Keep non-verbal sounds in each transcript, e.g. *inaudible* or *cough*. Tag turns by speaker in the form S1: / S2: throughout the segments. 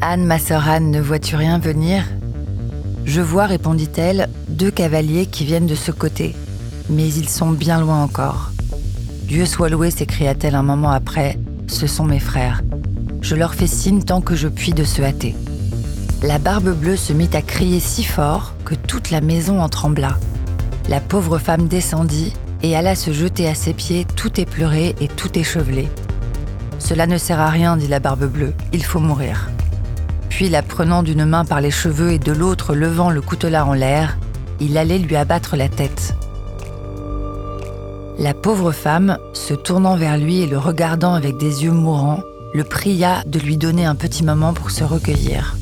S1: Anne, ma sœur Anne, ne vois-tu rien venir? Je vois, répondit-elle, deux cavaliers qui viennent de ce côté, mais ils sont bien loin encore. Dieu soit loué, s'écria-t-elle un moment après, ce sont mes frères. Je leur fais signe tant que je puis de se hâter. La barbe bleue se mit à crier si fort que toute la maison en trembla. La pauvre femme descendit et alla se jeter à ses pieds, tout éplorée et tout échevelée. Cela ne sert à rien, dit la barbe bleue, il faut mourir. Puis, la prenant d'une main par les cheveux et de l'autre levant le coutelas en l'air, il allait lui abattre la tête. La pauvre femme, se tournant vers lui et le regardant avec des yeux mourants, le pria de lui donner un petit moment pour se recueillir.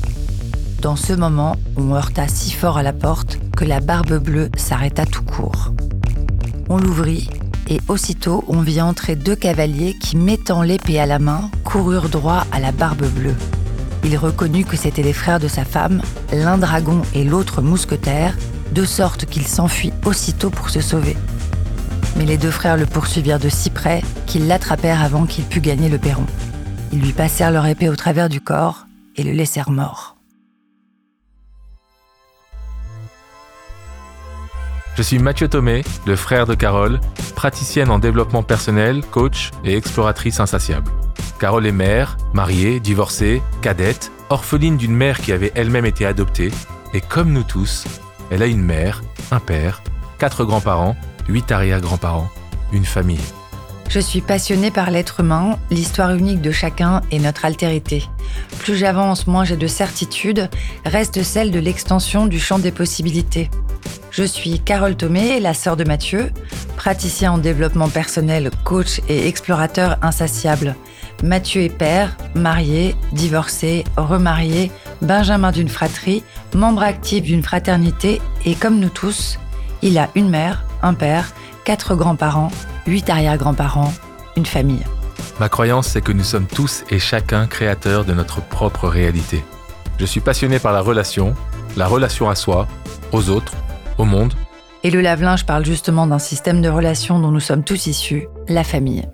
S1: Dans ce moment, on heurta si fort à la porte que la barbe bleue s'arrêta tout court. On l'ouvrit et aussitôt on vit entrer deux cavaliers qui, mettant l'épée à la main, coururent droit à la barbe bleue. Il reconnut que c'étaient les frères de sa femme, l'un dragon et l'autre mousquetaire, de sorte qu'il s'enfuit aussitôt pour se sauver. Mais les deux frères le poursuivirent de si près qu'ils l'attrapèrent avant qu'il pût gagner le perron. Ils lui passèrent leur épée au travers du corps et le laissèrent mort.
S2: Je suis Mathieu Thomé, le frère de Carole, praticienne en développement personnel, coach et exploratrice insatiable. Carole est mère, mariée, divorcée, cadette, orpheline d'une mère qui avait elle-même été adoptée, et comme nous tous, elle a une mère, un père, quatre grands-parents, huit arrière-grands-parents, une famille.
S1: Je suis passionnée par l'être humain, l'histoire unique de chacun et notre altérité. Plus j'avance, moins j'ai de certitude, reste celle de l'extension du champ des possibilités. Je suis Carole Thomé, la sœur de Mathieu, praticien en développement personnel, coach et explorateur insatiable. Mathieu est père, marié, divorcé, remarié, benjamin d'une fratrie, membre actif d'une fraternité et comme nous tous, il a une mère, un père, quatre grands-parents, huit arrière-grands-parents, une famille.
S2: Ma croyance, c'est que nous sommes tous et chacun créateurs de notre propre réalité. Je suis passionné par la relation, la relation à soi, aux autres, au monde.
S1: Et le lave-linge parle justement d'un système de relations dont nous sommes tous issus, la famille.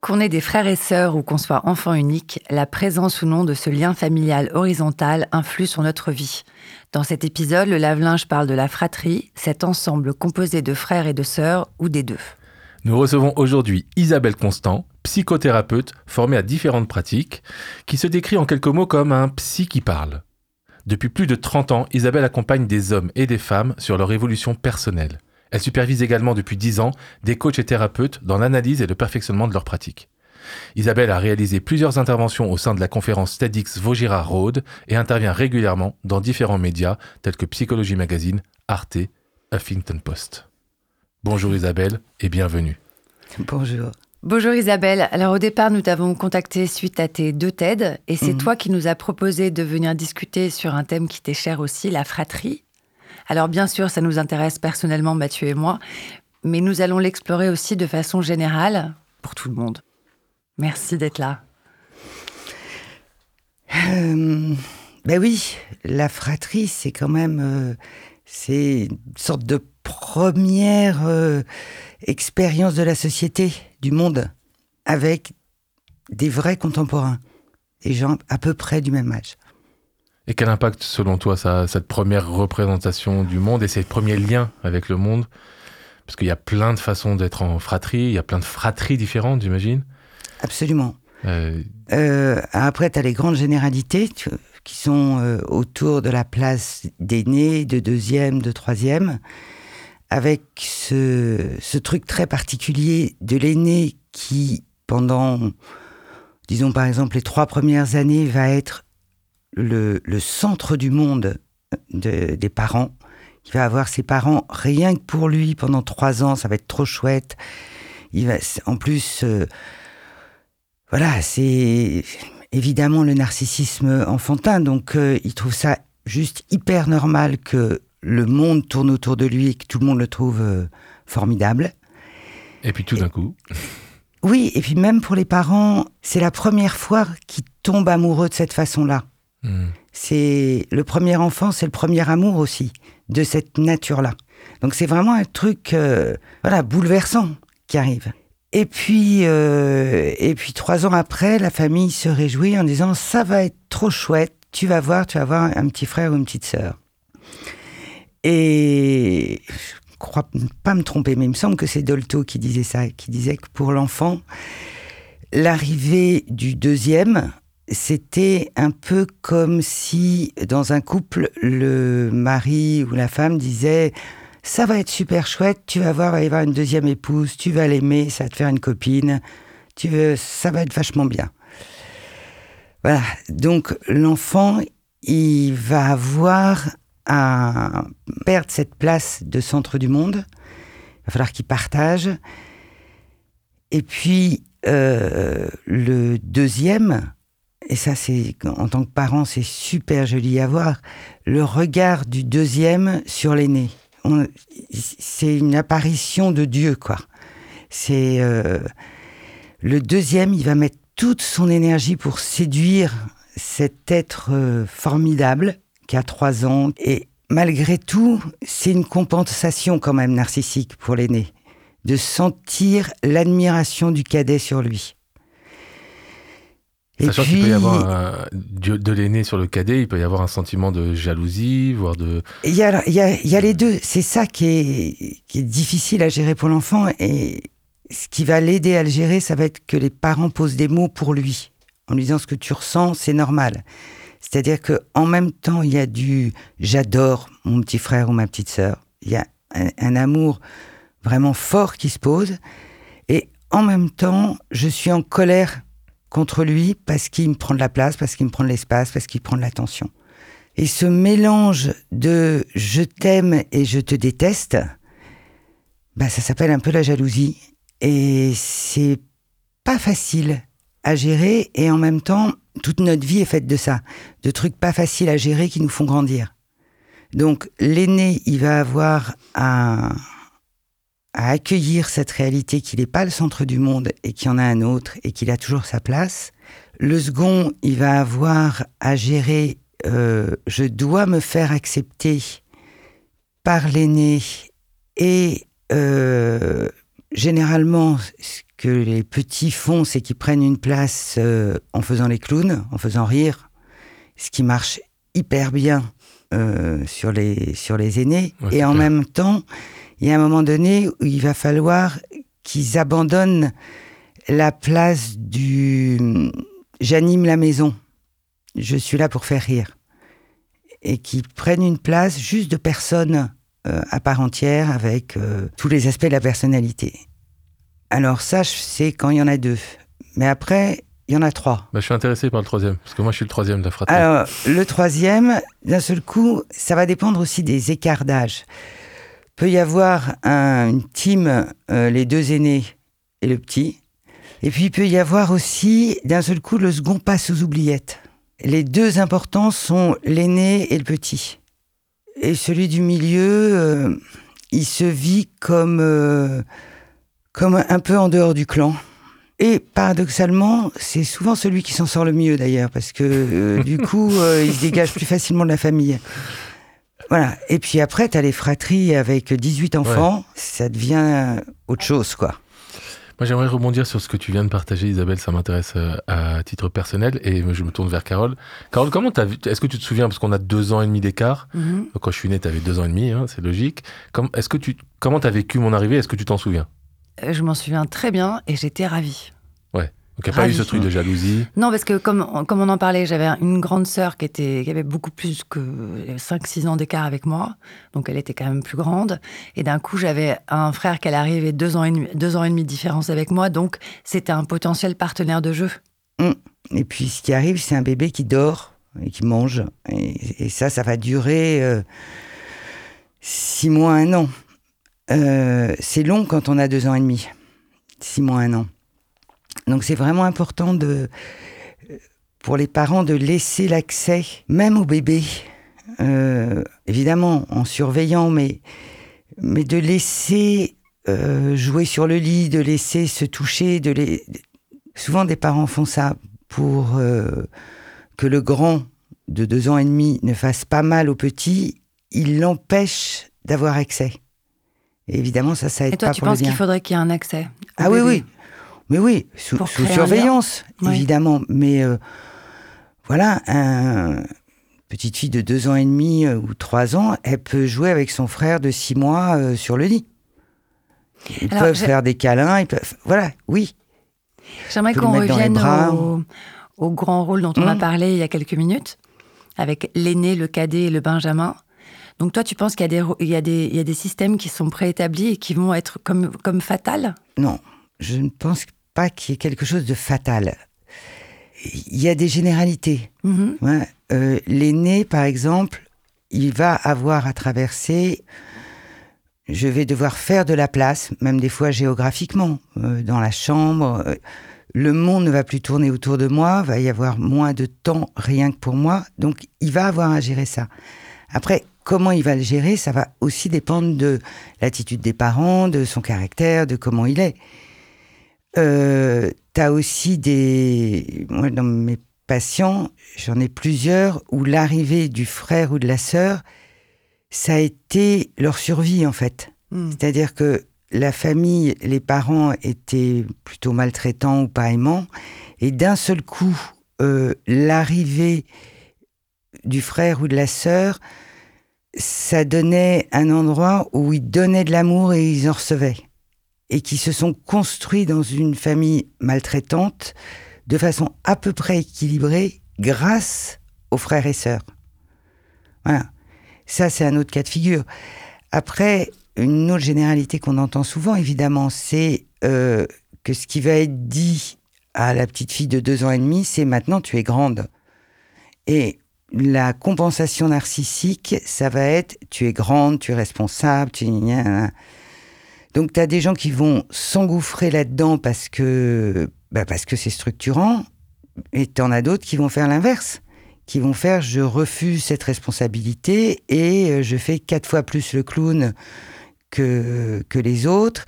S1: Qu'on ait des frères et sœurs ou qu'on soit enfant unique, la présence ou non de ce lien familial horizontal influe sur notre vie. Dans cet épisode, le lave-linge parle de la fratrie, cet ensemble composé de frères et de sœurs ou des deux.
S2: Nous recevons aujourd'hui Isabelle Constant, psychothérapeute formée à différentes pratiques, qui se décrit en quelques mots comme un psy qui parle. Depuis plus de 30 ans, Isabelle accompagne des hommes et des femmes sur leur évolution personnelle. Elle supervise également depuis 10 ans des coachs et thérapeutes dans l'analyse et le perfectionnement de leurs pratiques. Isabelle a réalisé plusieurs interventions au sein de la conférence TEDx Vaugirard Road et intervient régulièrement dans différents médias tels que Psychologie Magazine, Arte, Huffington Post. Bonjour Isabelle et bienvenue.
S1: Bonjour. Bonjour Isabelle. Alors au départ, nous t'avons contacté suite à tes deux TED et c'est mhm. toi qui nous as proposé de venir discuter sur un thème qui t'est cher aussi, la fratrie. Alors bien sûr, ça nous intéresse personnellement, Mathieu et moi, mais nous allons l'explorer aussi de façon générale pour tout le monde. Merci d'être là.
S3: Euh, ben oui, la fratrie, c'est quand même euh, c'est une sorte de première euh, expérience de la société, du monde, avec des vrais contemporains, des gens à peu près du même âge.
S2: Et quel impact, selon toi, ça, cette première représentation du monde et ces premiers liens avec le monde? Parce qu'il y a plein de façons d'être en fratrie, il y a plein de fratries différentes, j'imagine.
S3: Absolument. Euh, euh, après, tu as les grandes généralités qui sont euh, autour de la place d'aîné, de deuxième, de troisième, avec ce, truc très particulier de l'aîné qui, pendant, disons par exemple, les trois premières années, va être le, centre du monde des parents. Il va avoir ses parents rien que pour lui pendant trois ans, ça va être trop chouette. Il va, en plus, euh, voilà, c'est évidemment le narcissisme enfantin, donc euh, il trouve ça juste hyper normal que le monde tourne autour de lui et que tout le monde le trouve euh, formidable.
S2: Et puis tout d'un coup. *laughs*
S3: Oui, et puis même pour les parents, c'est la première fois qu'ils tombent amoureux de cette façon-là. Hmm. C'est le premier enfant, c'est le premier amour aussi de cette nature-là. Donc c'est vraiment un truc, euh, voilà, bouleversant qui arrive. Et puis, euh, et puis trois ans après, la famille se réjouit en disant ça va être trop chouette, tu vas voir, tu vas avoir un petit frère ou une petite sœur. Et je crois pas me tromper, mais il me semble que c'est Dolto qui disait ça, qui disait que pour l'enfant, l'arrivée du deuxième, c'était un peu comme si dans un couple, le mari ou la femme disait ça va être super chouette, tu vas voir, il va y avoir une deuxième épouse, tu vas l'aimer, ça va te faire une copine, tu veux, ça va être vachement bien. Voilà, donc l'enfant, il va avoir à perdre cette place de centre du monde, il va falloir qu'il partage. Et puis, euh, le deuxième, et ça c'est en tant que parent c'est super joli à voir, le regard du deuxième sur l'aîné c'est une apparition de Dieu, quoi. C'est euh, le deuxième, il va mettre toute son énergie pour séduire cet être euh, formidable qui a trois ans. Et malgré tout, c'est une compensation quand même narcissique pour l'aîné, de sentir l'admiration du cadet sur lui.
S2: Sachant qu'il peut y avoir de l'aîné sur le cadet, il peut y avoir un sentiment de jalousie, voire de...
S3: Il y a, y, a, y a, les deux. C'est ça qui est, qui est difficile à gérer pour l'enfant. Et ce qui va l'aider à le gérer, ça va être que les parents posent des mots pour lui. En lui disant ce que tu ressens, c'est normal. C'est-à-dire que en même temps, il y a du j'adore mon petit frère ou ma petite sœur. Il y a un, amour vraiment fort qui se pose. Et en même temps, je suis en colère contre lui parce qu'il me prend de la place, parce qu'il me prend de l'espace, parce qu'il prend de l'attention. Et ce mélange de je t'aime et je te déteste, bah ça s'appelle un peu la jalousie. Et c'est pas facile à gérer et en même temps, toute notre vie est faite de ça, de trucs pas faciles à gérer qui nous font grandir. Donc l'aîné, il va avoir à accueillir cette réalité qu'il n'est pas le centre du monde et qu'il y en a un autre et qu'il a toujours sa place. Le second, il va avoir à gérer euh, je dois me faire accepter par l'aîné et euh, généralement ce que les petits font c'est qu'ils prennent une place euh, en faisant les clowns, en faisant rire, ce qui marche hyper bien sur, les, sur les aînés. Et en même temps il y a un moment donné où il va falloir qu'ils abandonnent la place du j'anime la maison, je suis là pour faire rire, et qu'ils prennent une place juste de personne euh, à part entière avec euh, tous les aspects de la personnalité. Alors ça, c'est quand il y en a deux. Mais après, il y en a trois.
S2: Bah, je suis intéressé par le troisième, parce que moi je suis le troisième de la fratrie.
S3: Alors, le troisième, d'un seul coup, ça va dépendre aussi des écarts d'âge peut y avoir un, une team, euh, les deux aînés et le petit. Et puis il peut y avoir aussi, d'un seul coup, le second passe aux oubliettes. Les deux importants sont l'aîné et le petit. Et celui du milieu, euh, il se vit comme, euh, comme un peu en dehors du clan. Et paradoxalement, c'est souvent celui qui s'en sort le mieux d'ailleurs, parce que du *laughs* coup, il se dégage plus facilement de la famille. Voilà. Et puis après, tu as les fratries avec 18 enfants. Ça devient autre chose, quoi.
S2: Moi, j'aimerais rebondir sur ce que tu viens de partager, Isabelle. Ça m'intéresse euh, à titre personnel. Et je me tourne vers Carole. Carole, comment t'as vu Est-ce que tu te souviens Parce qu'on a deux ans et demi d'écart. Mm-hmm. Quand je suis né, tu avais deux ans et demi. Hein, c'est logique. est-ce que tu, comment t'as vécu mon arrivée? Est-ce que tu t'en souviens?
S1: euh, Je m'en souviens très bien et j'étais ravie.
S2: Donc il n'y a pas eu ce truc de jalousie
S1: Non, parce que comme, comme on en parlait, j'avais une grande sœur qui, était, qui avait beaucoup plus que 5-6 ans d'écart avec moi. Donc elle était quand même plus grande. Et d'un coup, j'avais un frère qui allait arriver deux ans et demi, deux ans et demi de différence avec moi. Donc c'était un potentiel partenaire de jeu.
S3: Hum. Et puis ce qui arrive, c'est un bébé qui dort et qui mange. Et, ça, ça va durer 6 euh, mois, un an. Euh, c'est long quand on a deux ans et demi. 6 mois, un an. Donc c'est vraiment important de, pour les parents de laisser l'accès, même au bébé, euh, évidemment en surveillant, mais, mais de laisser euh, jouer sur le lit, de laisser se toucher. De les... Souvent des parents font ça pour euh, que le grand de deux ans et demi ne fasse pas mal au petit, il l'empêche d'avoir accès. Évidemment, ça, ça aide
S1: et toi,
S3: pas
S1: tu
S3: penses
S1: qu'il faudrait qu'il y ait un accès
S3: Ah oui, oui. Mais oui, sous, surveillance, évidemment. Mais euh, voilà, un, petite fille de deux ans et demi euh, ou trois ans, elle peut jouer avec son frère de six mois euh, sur le lit. Ils peuvent faire des câlins, ils peuvent. Voilà, oui.
S1: J'aimerais qu'on revienne au, grand rôle dont on a mmh. parlé il y a quelques minutes, avec l'aîné, le cadet et le benjamin. Donc toi, tu penses qu'il y, a des, systèmes qui sont préétablis et qui vont être comme, comme fatals
S3: Non, je ne pense pas qu'il y ait quelque chose de fatal. Il y a des généralités. Mmh. Euh, l'aîné, par exemple, il va avoir à traverser. Je vais devoir faire de la place, même des fois géographiquement, euh, dans la chambre. Euh, le monde ne va plus tourner autour de moi, va y avoir moins de temps rien que pour moi, donc il va avoir à gérer ça. Après, comment il va le gérer, ça va aussi dépendre de l'attitude des parents, de son caractère, de comment il est. Euh, T'as aussi des... Moi, dans mes patients, j'en ai plusieurs où l'arrivée du frère ou de la sœur, ça a été leur survie en fait. Hmm. C'est-à-dire que la famille, les parents étaient plutôt maltraitants ou pas aimants, et d'un seul coup, euh, l'arrivée du frère ou de la sœur, ça donnait un endroit où ils donnaient de l'amour et ils en recevaient. Et qui se sont construits dans une famille maltraitante de façon à peu près équilibrée grâce aux frères et sœurs. Voilà. Ça, c'est un autre cas de figure. Après, une autre généralité qu'on entend souvent, évidemment, c'est euh, que ce qui va être dit à la petite fille de deux ans et demi, c'est maintenant tu es grande. Et la compensation narcissique, ça va être tu es grande, tu es responsable, tu. Donc tu as des gens qui vont s'engouffrer là-dedans parce que bah parce que c'est structurant, et tu en as d'autres qui vont faire l'inverse, qui vont faire je refuse cette responsabilité et euh, je fais quatre fois plus le clown que, que les autres.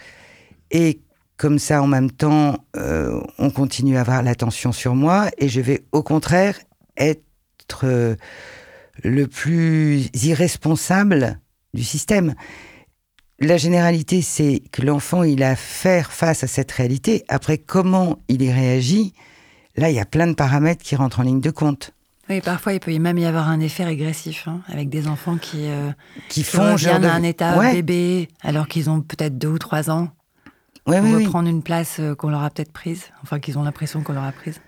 S3: Et comme ça, en même temps, euh, on continue à avoir l'attention sur moi et je vais au contraire être euh, le plus irresponsable du système. La généralité, c'est que l'enfant, il a à faire face à cette réalité. Après, comment il y réagit, là, il y a plein de paramètres qui rentrent en ligne de compte.
S1: Oui, parfois il peut même y avoir un effet régressif hein, avec des enfants qui, euh,
S3: qui font
S1: genre un état bébé alors qu'ils ont peut-être deux ou trois ans.
S3: Ouais,
S1: pour
S3: oui,
S1: reprendre une place euh, qu'on leur a peut-être prise, enfin qu'ils ont l'impression qu'on leur a prise.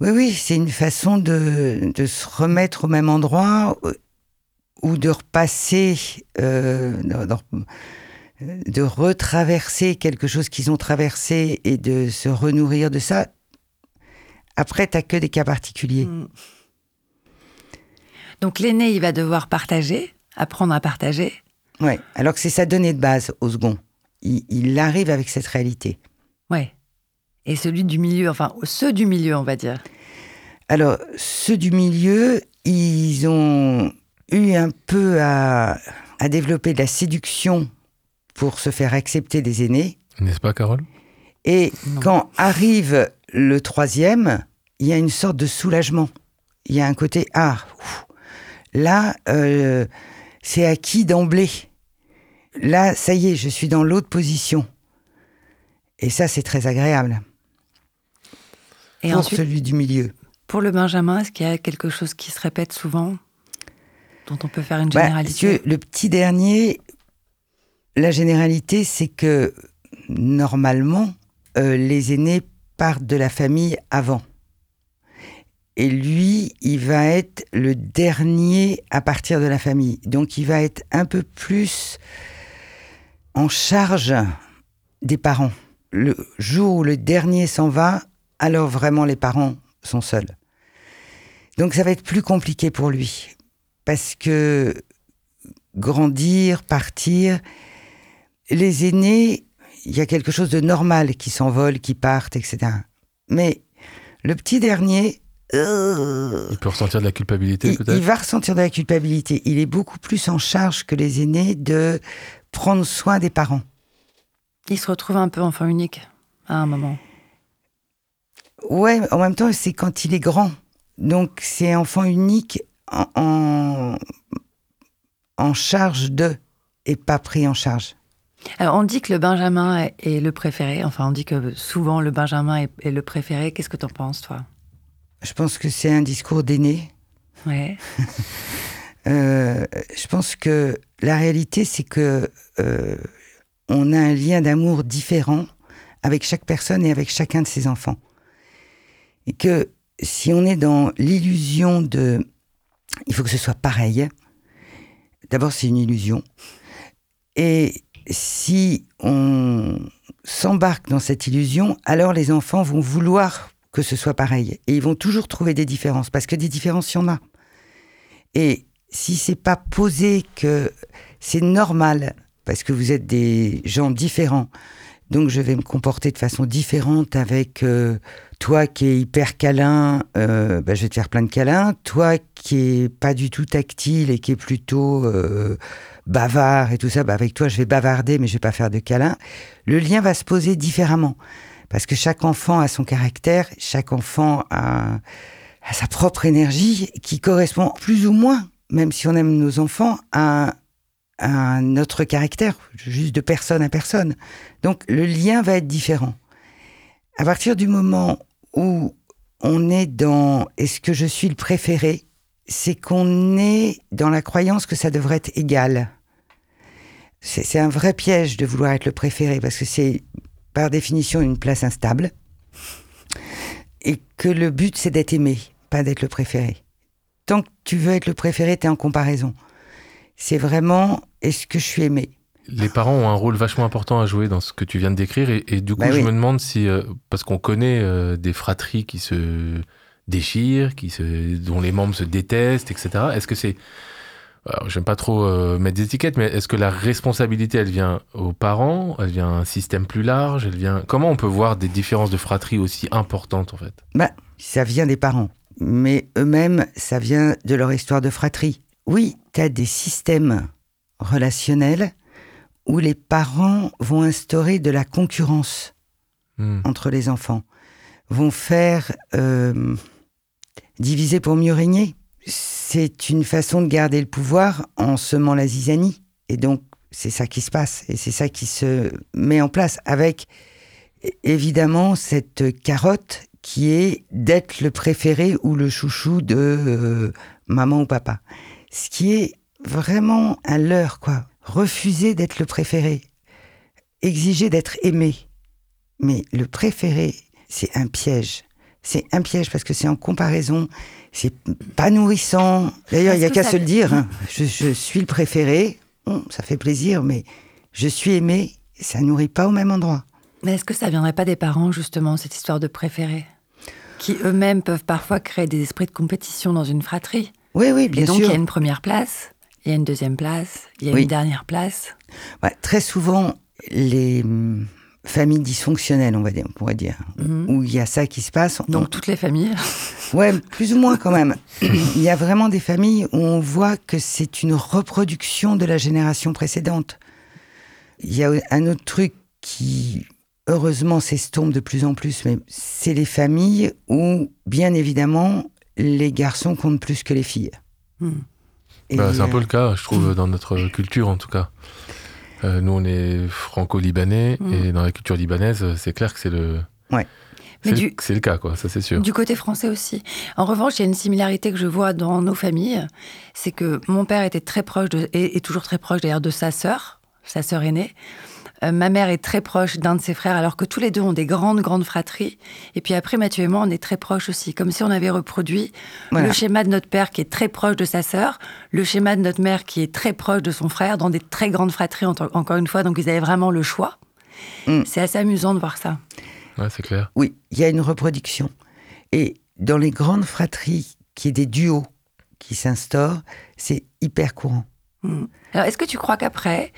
S3: Oui, oui, c'est une façon de, de, se remettre au même endroit euh, ou de repasser, de retraverser quelque chose qu'ils ont traversé et de se renourrir de ça. Après, tu n'as que des cas particuliers. Mm.
S1: Donc l'aîné, il va devoir partager, apprendre à partager.
S3: Oui, alors que c'est sa donnée de base au second. Il, arrive avec cette réalité.
S1: Oui. Et celui du milieu, enfin ceux du milieu, on va dire.
S3: Alors, ceux du milieu, ils ont eu un peu à, développer de la séduction pour se faire accepter des aînés.
S2: N'est-ce pas, Carole?
S3: Et quand arrive le troisième, il y a une sorte de soulagement. Il y a un côté ah, Là, euh, c'est acquis d'emblée. Là, ça y est, je suis dans l'autre position. Et ça, c'est très agréable. Et pour celui du milieu.
S1: Pour le Benjamin, est-ce qu'il y a quelque chose qui se répète souvent, dont on peut faire une bah, généralité
S3: Le petit dernier, la généralité, c'est que normalement, euh, les aînés partent de la famille avant. Et lui, il va être le dernier à partir de la famille. Donc il va être un peu plus en charge des parents. Le jour où le dernier s'en va, alors vraiment les parents sont seuls. Donc ça va être plus compliqué pour lui. Parce que grandir, partir, les aînés, il y a quelque chose de normal qui s'envole, qui partent, etc. Mais le petit dernier,
S2: euh, il peut ressentir de la culpabilité peut-être
S3: Il va ressentir de la culpabilité. Il est beaucoup plus en charge que les aînés de prendre soin des parents.
S1: Il se retrouve un peu enfant unique à un moment.
S3: Ouais, en même temps, c'est quand il est grand. Donc c'est enfant unique en, en, charge de et pas pris en charge.
S1: Alors, on dit que le Benjamin est le préféré. Enfin, on dit que souvent le Benjamin est, le préféré. Qu'est-ce que tu en penses, toi?
S3: Je pense que c'est un discours d'aîné.
S1: Ouais. *laughs*
S3: Euh, je pense que la réalité, c'est que euh, on a un lien d'amour différent avec chaque personne et avec chacun de ses enfants. Et que si on est dans l'illusion de il faut que ce soit pareil, d'abord c'est une illusion. Et si on s'embarque dans cette illusion, alors les enfants vont vouloir que ce soit pareil. Et ils vont toujours trouver des différences, parce que des différences, il y en a. Et si c'est pas posé que c'est normal, parce que vous êtes des gens différents, donc je vais me comporter de façon différente avec euh, toi qui es hyper câlin, euh, bah, je vais te faire plein de câlins. Toi qui est pas du tout tactile et qui est plutôt euh, bavard et tout ça, bah, avec toi je vais bavarder mais je vais pas faire de câlins. Le lien va se poser différemment parce que chaque enfant a son caractère, chaque enfant a, a sa propre énergie qui correspond plus ou moins, même si on aime nos enfants, à un autre caractère, juste de personne à personne. Donc le lien va être différent. À partir du moment où on est dans est-ce que je suis le préféré, c'est qu'on est dans la croyance que ça devrait être égal. C'est un vrai piège de vouloir être le préféré parce que c'est par définition une place instable et que le but c'est d'être aimé, pas d'être le préféré. Tant que tu veux être le préféré, tu es en comparaison. C'est vraiment est-ce que je suis aimé
S2: les parents ont un rôle vachement important à jouer dans ce que tu viens de décrire. Et, du coup, bah je me demande si, euh, parce qu'on connaît euh, des fratries qui se déchirent, qui se, dont les membres se détestent, etc. Est-ce que c'est. J'aime pas trop euh, mettre des étiquettes, mais est-ce que la responsabilité, elle vient aux parents? Elle vient à un système plus large? Elle vient. Comment on peut voir des différences de fratrie aussi importantes, en fait?
S3: Bah, Ça vient des parents. Mais eux-mêmes, ça vient de leur histoire de fratrie. Oui, tu as des systèmes relationnels où les parents vont instaurer de la concurrence hmm. entre les enfants, vont faire euh, diviser pour mieux régner. C'est une façon de garder le pouvoir en semant la zizanie. Et donc, c'est ça qui se passe. Et c'est ça qui se met en place avec, évidemment, cette carotte qui est d'être le préféré ou le chouchou de euh, maman ou papa. Ce qui est vraiment un leurre, quoi refuser d'être le préféré, exiger d'être aimé. Mais le préféré, c'est un piège. C'est un piège parce que c'est en comparaison, c'est pas nourrissant. D'ailleurs, il n'y a qu'à se le dire. Hein. Je, suis le préféré, ça fait plaisir, mais je suis aimé, ça nourrit pas au même endroit.
S1: Mais est-ce que ça viendrait pas des parents, justement, cette histoire de préféré? Qui eux-mêmes peuvent parfois créer des esprits de compétition dans une fratrie.
S3: Oui, oui, bien
S1: sûr.
S3: Et
S1: donc, il y a une première place il y a une deuxième place, il y a une dernière place.
S3: très souvent, les hum, familles dysfonctionnelles, on va dire, on pourrait dire, mhm. où il y a ça qui se passe.
S1: Donc toutes les familles *laughs*
S3: Ouais, plus ou moins quand même. il y a vraiment des familles où on voit que c'est une reproduction de la génération précédente. Il y a un autre truc qui, heureusement, s'estompe de plus en plus, mais c'est les familles où, bien évidemment, les garçons comptent plus que les filles. Hmm.
S2: Bah, c'est un peu le cas, je trouve, dans notre culture en tout cas. Euh, nous, on est franco-libanais mm. et dans la culture libanaise, c'est clair que c'est le.
S3: Ouais.
S2: C'est le cas, quoi, ça c'est sûr.
S1: Du côté français aussi. En revanche, il y a une similarité que je vois dans nos familles, c'est que mon père était très proche, de, et, et toujours très proche d'ailleurs de sa sœur, sa sœur aînée. Euh, ma mère est très proche d'un de ses frères, alors que tous les deux ont des grandes, grandes fratries. Et puis après, Mathieu et moi, on est très proches aussi, comme si on avait reproduit le schéma de notre père qui est très proche de sa sœur, le schéma de notre mère qui est très proche de son frère, dans des très grandes fratries, encore une fois. Donc ils avaient vraiment le choix. Mm. C'est assez amusant de voir ça.
S2: Ouais, c'est clair.
S3: Oui, il y a une reproduction. Et dans les grandes fratries, qui est des duos qui s'instaurent, c'est hyper courant.
S1: Mm. Alors, est-ce que tu crois qu'après,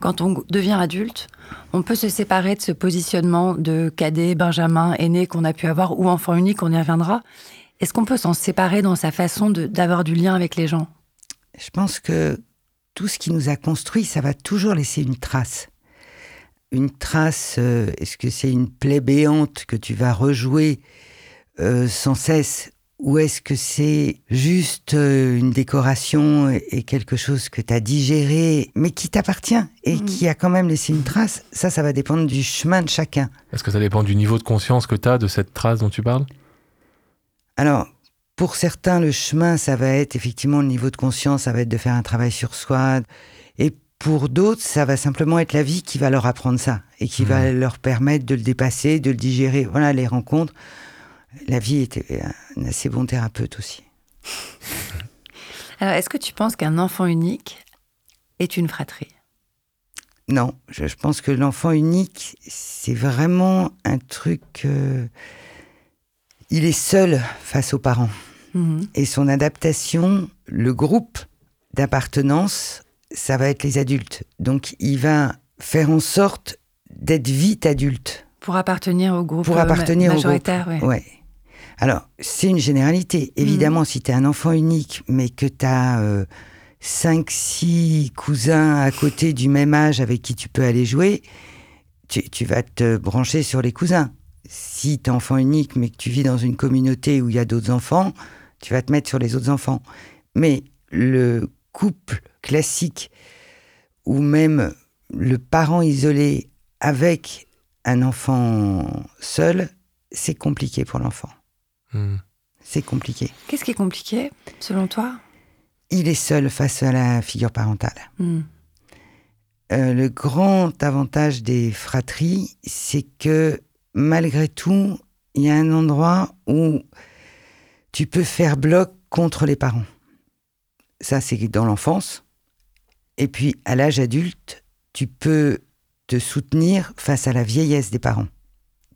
S1: quand on devient adulte, on peut se séparer de ce positionnement de cadet, benjamin, aîné qu'on a pu avoir, ou enfant unique, on y reviendra. Est-ce qu'on peut s'en séparer dans sa façon d'avoir du lien avec les gens?
S3: Je pense que tout ce qui nous a construit, ça va toujours laisser une trace. Une trace, euh, est-ce que c'est une plaie béante que tu vas rejouer euh, sans cesse ou est-ce que c'est juste euh, une décoration et quelque chose que tu as digéré, mais qui t'appartient et mm. qui a quand même laissé une trace? Ça, ça va dépendre du chemin de chacun.
S2: Est-ce que ça dépend du niveau de conscience que tu as de cette trace dont tu parles?
S3: Alors, pour certains, le chemin, ça va être effectivement le niveau de conscience, ça va être de faire un travail sur soi. Et pour d'autres, ça va simplement être la vie qui va leur apprendre ça et qui va mm. leur permettre de le dépasser, de le digérer. Voilà, les rencontres la vie était un assez bon thérapeute aussi.
S1: Alors, est-ce que tu penses qu'un enfant unique est une fratrie?
S3: Non, je, pense que l'enfant unique, c'est vraiment un truc. Euh, il est seul face aux parents. Mhm. Et son adaptation, le groupe d'appartenance, ça va être les adultes. Donc, il va faire en sorte d'être vite adulte.
S1: Pour appartenir au groupe
S3: Pour appartenir
S1: majoritaire,
S3: au groupe. Ouais. Alors, c'est une généralité. Évidemment, mm. si tu es un enfant unique, mais que tu as 5, 6 cousins à côté du même âge avec qui tu peux aller jouer, tu, vas te brancher sur les cousins. Si tu es enfant unique, mais que tu vis dans une communauté où il y a d'autres enfants, tu vas te mettre sur les autres enfants. Mais le couple classique, ou même le parent isolé avec un enfant seul, c'est compliqué pour l'enfant. Hmm. C'est compliqué.
S1: Qu'est-ce qui est compliqué, selon toi?
S3: Il est seul face à la figure parentale. Hmm. Euh, le grand avantage des fratries, c'est que malgré tout, il y a un endroit où tu peux faire bloc contre les parents. Ça, c'est dans l'enfance. Et puis, à l'âge adulte, tu peux te soutenir face à la vieillesse des parents.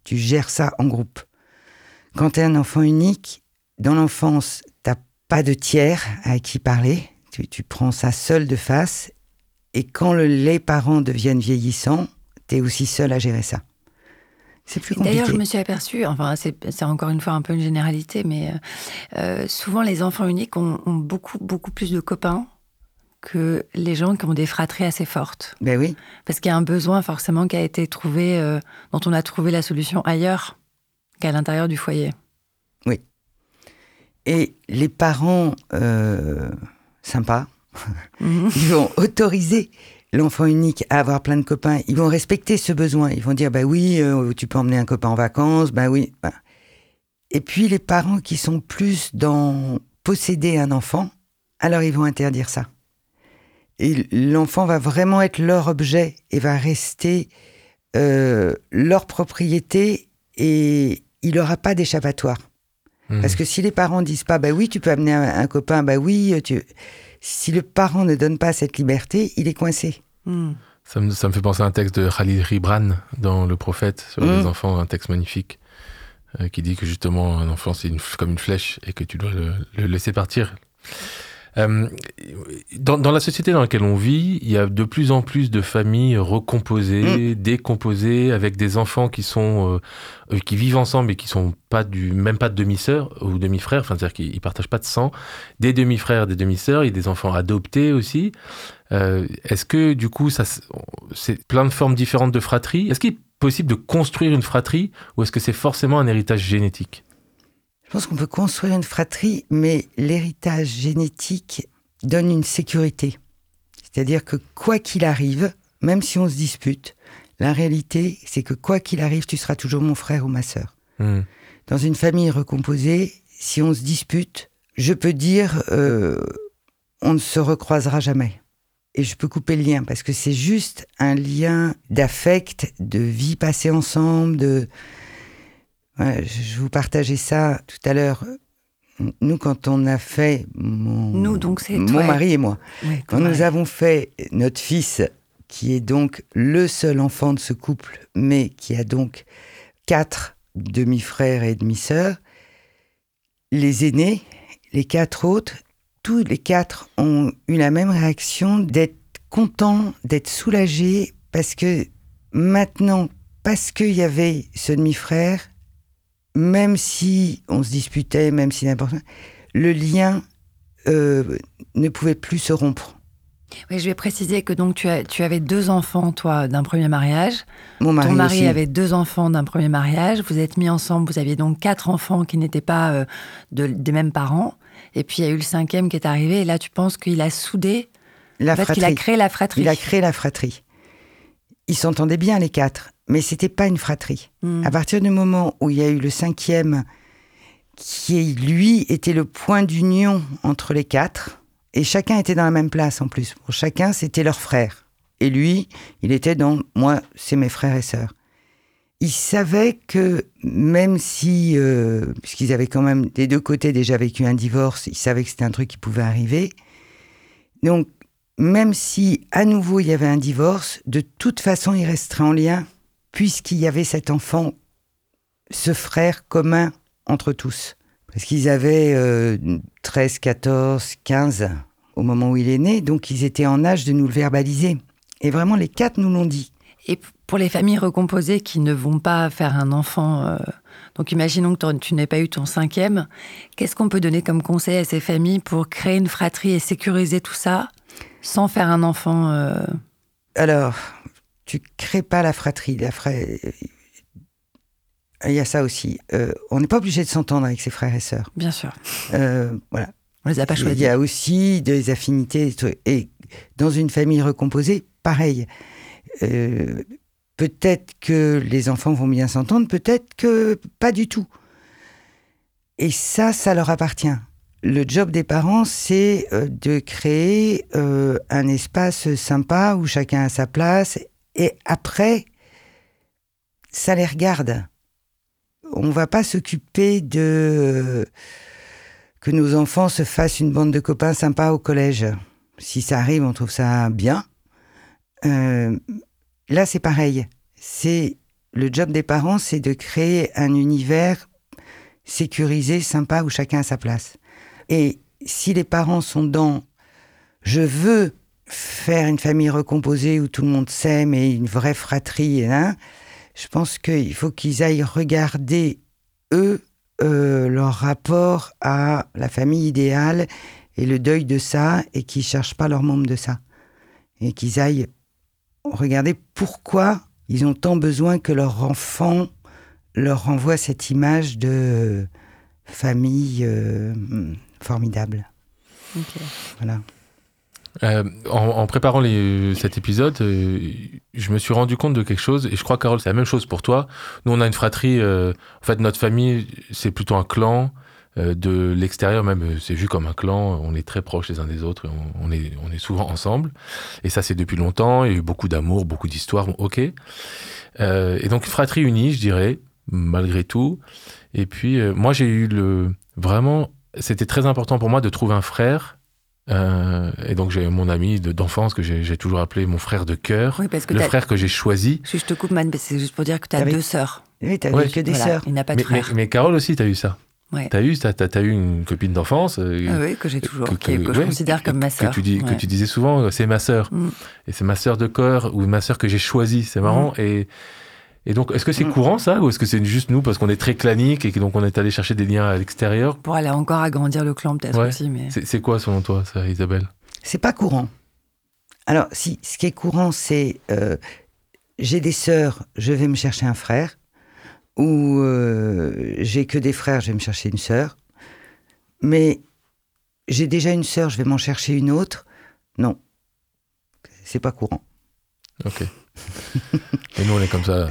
S3: Tu gères ça en groupe. Quand tu es un enfant unique, dans l'enfance, t'as pas de tiers à qui parler. Tu, prends ça seul de face. Et quand les parents deviennent vieillissants, tu es aussi seul à gérer ça. C'est plus compliqué.
S1: D'ailleurs, je me suis aperçue, enfin, c'est encore une fois un peu une généralité, mais euh, euh, souvent les enfants uniques ont, beaucoup, beaucoup plus de copains que les gens qui ont des fratries assez fortes.
S3: Ben oui.
S1: Parce qu'il y a un besoin forcément qui a été trouvé, euh, dont on a trouvé la solution ailleurs qu'à l'intérieur du foyer.
S3: Oui. Et les parents euh, sympas, mhm. *laughs* ils vont autoriser l'enfant unique à avoir plein de copains. Ils vont respecter ce besoin. Ils vont dire, bah oui, euh, tu peux emmener un copain en vacances, bah oui. Bah. Et puis les parents qui sont plus dans posséder un enfant, alors ils vont interdire ça. Et l'enfant va vraiment être leur objet et va rester euh, leur propriété et il n'aura pas d'échappatoire. Hmm. Parce que si les parents disent pas, bah oui, tu peux amener un, copain, bah oui, tu... si le parent ne donne pas cette liberté, il est coincé.
S2: Hmm. Ça, me, ça, me, fait penser à un texte de Khalil Ribran dans Le Prophète sur les hmm. enfants, un texte magnifique euh, qui dit que justement un enfant c'est comme une flèche et que tu dois le laisser partir. Euh, dans, dans, la société dans laquelle on vit, il y a de plus en plus de familles recomposées, mm. décomposées, avec des enfants qui sont euh, qui vivent ensemble et qui sont pas du même pas de demi-sœurs ou demi-frères, enfin c'est-à-dire qu'ils partagent pas de sang, des demi-frères, des demi-sœurs, et des enfants adoptés aussi. Euh, Est-ce que du coup ça c'est plein de formes différentes de fratrie? Est-ce qu'il est possible de construire une fratrie ou est-ce que c'est forcément un héritage génétique?
S3: Pense qu'on peut construire une fratrie, mais l'héritage génétique donne une sécurité. C'est-à-dire que quoi qu'il arrive, même si on se dispute, la réalité, c'est que quoi qu'il arrive, tu seras toujours mon frère ou ma sœur. Hmm. Dans une famille recomposée, si on se dispute, je peux dire, euh, on ne se recroisera jamais. Et je peux couper le lien parce que c'est juste un lien d'affect, de vie passée ensemble, de je vous partageais ça tout à l'heure. Nous, quand on a fait mon,
S1: nous, donc
S3: mon mari et moi, quand nous avons fait notre fils, qui est donc le seul enfant de ce couple, mais qui a donc quatre demi-frères et demi-sœurs, les aînés, les quatre autres, tous les quatre ont eu la même réaction d'être contents, d'être soulagés, parce que maintenant, parce qu'il y avait ce demi-frère, même si on se disputait, même si n'importe le lien euh, ne pouvait plus se rompre.
S1: Oui, je vais préciser que donc tu, as, tu avais deux enfants, toi, d'un premier mariage.
S3: Mon mari
S1: Ton mari
S3: aussi.
S1: avait deux enfants d'un premier mariage. Vous êtes mis ensemble, vous aviez donc quatre enfants qui n'étaient pas euh, de- des mêmes parents. Et puis il y a eu le cinquième qui est arrivé. Et là, tu penses qu'il a soudé,
S3: La
S1: en fait, qu'il a
S3: fratrie.
S1: créé la fratrie.
S3: Il a créé la fratrie. Ils s'entendaient bien les quatre, mais c'était pas une fratrie.
S1: Hmm.
S3: À partir du moment où il y a eu le cinquième, qui lui était le point d'union entre les quatre, et chacun était dans la même place en plus. Pour chacun, c'était leur frère. Et lui, il était dans moi, c'est mes frères et sœurs. Il savait que même si, euh, puisqu'ils avaient quand même des deux côtés déjà vécu un divorce, ils savaient que c'était un truc qui pouvait arriver. Donc, même si à nouveau il y avait un divorce, de toute façon, ils resteraient en lien, puisqu'il y avait cet enfant, ce frère commun entre tous. Parce qu'ils avaient euh, 13, 14, 15 au moment où il est né, donc ils étaient en âge de nous le verbaliser. Et vraiment, les quatre nous l'ont dit.
S1: Et pour les familles recomposées qui ne vont pas faire un enfant, euh, donc imaginons que tu n'aies pas eu ton cinquième, qu'est-ce qu'on peut donner comme conseil à ces familles pour créer une fratrie et sécuriser tout ça sans faire un enfant euh,
S3: Alors, tu crées pas la fratrie. La fra- Il y a ça aussi. Euh, on n'est pas obligé de s'entendre avec ses frères et sœurs.
S1: Bien sûr,
S3: Euh, voilà.
S1: on les a pas
S3: Il
S1: choisis.
S3: y a aussi des affinités. Et dans une famille recomposée, pareil. Euh, peut-être que les enfants vont bien s'entendre, peut-être que pas du tout. Et ça, ça leur appartient. Le job des parents, c'est euh, de créer euh, un espace sympa où chacun a sa place. Et après, ça les regarde. On va pas s'occuper de que nos enfants se fassent une bande de copains sympas au collège. Si ça arrive, on trouve ça bien. Euh, là, c'est pareil. C'est le job des parents, c'est de créer un univers sécurisé, sympa, où chacun a sa place. Et si les parents sont dans je veux faire une famille recomposée où tout le monde s'aime et une vraie fratrie, hein, je pense qu'il faut qu'ils aillent regarder, eux, euh, leur rapport à la famille idéale et le deuil de ça, et qu'ils cherchent pas leur membre de ça. Et qu'ils aillent regarder pourquoi ils ont tant besoin que leur enfant leur renvoie cette image de famille euh, formidable.
S1: Ok.
S3: Voilà.
S2: Euh, en, préparant les- cet épisode, euh, je me suis rendu compte de quelque chose, et je crois, Carole, c'est la même chose pour toi. Nous, on a une fratrie, euh, en fait, notre famille, c'est plutôt un clan. euh, de l'extérieur, même, euh, c'est vu comme un clan. On est très proches les uns des autres, on, est, on est souvent ensemble. Et ça, c'est depuis longtemps. Il y a eu beaucoup d'amour, beaucoup d'histoires, ok. Euh, et donc, fratrie unie, je dirais, malgré tout. Et puis, euh, moi, j'ai eu le. Vraiment, c'était très important pour moi de trouver un frère. Euh, et donc, j'ai mon ami de- d'enfance que j'ai toujours appelé mon frère de cœur.
S1: Oui,
S2: Le frère que j'ai choisi.
S1: Si je te coupe, man, c'est juste pour dire que tu as
S3: Avec-
S1: deux sœurs.
S3: Oui, t'as
S2: Ouais.
S3: que des
S1: Voilà,
S3: sœurs.
S1: Il n'a pas de
S2: Mais,
S1: frère.
S2: mais Carole aussi, t'as eu ça.
S1: Ouais.
S2: T'as eu, t'as, t'as- t'as eu une copine d'enfance. euh,
S1: Ah oui, que j'ai toujours,
S2: que-
S1: que,
S2: que-
S1: je
S2: ouais,
S1: considère comme ma
S2: que
S1: sœur.
S2: tu, dis, que tu disais souvent, euh, c'est ma sœur.
S1: Mm.
S2: Et c'est ma sœur de cœur ou ma sœur que j'ai choisie. C'est marrant. Et, et donc, est-ce que c'est
S3: Mm.
S2: courant ça ou est-ce que c'est juste nous parce qu'on est très clanique et que donc on est allé chercher des liens à l'extérieur?
S1: Pour aller encore agrandir le clan, peut-être
S2: Ouais.
S1: aussi. Mais...
S2: c'est, c'est quoi selon toi, ça, Isabelle?
S3: C'est pas courant. Alors, si, ce qui est courant, c'est euh, j'ai des sœurs, je vais me chercher un frère, ou euh, j'ai que des frères, je vais me chercher une sœur. Mais j'ai déjà une sœur, je vais m'en chercher une autre? Non, c'est pas courant.
S2: Ok. *laughs* et nous, on est comme ça.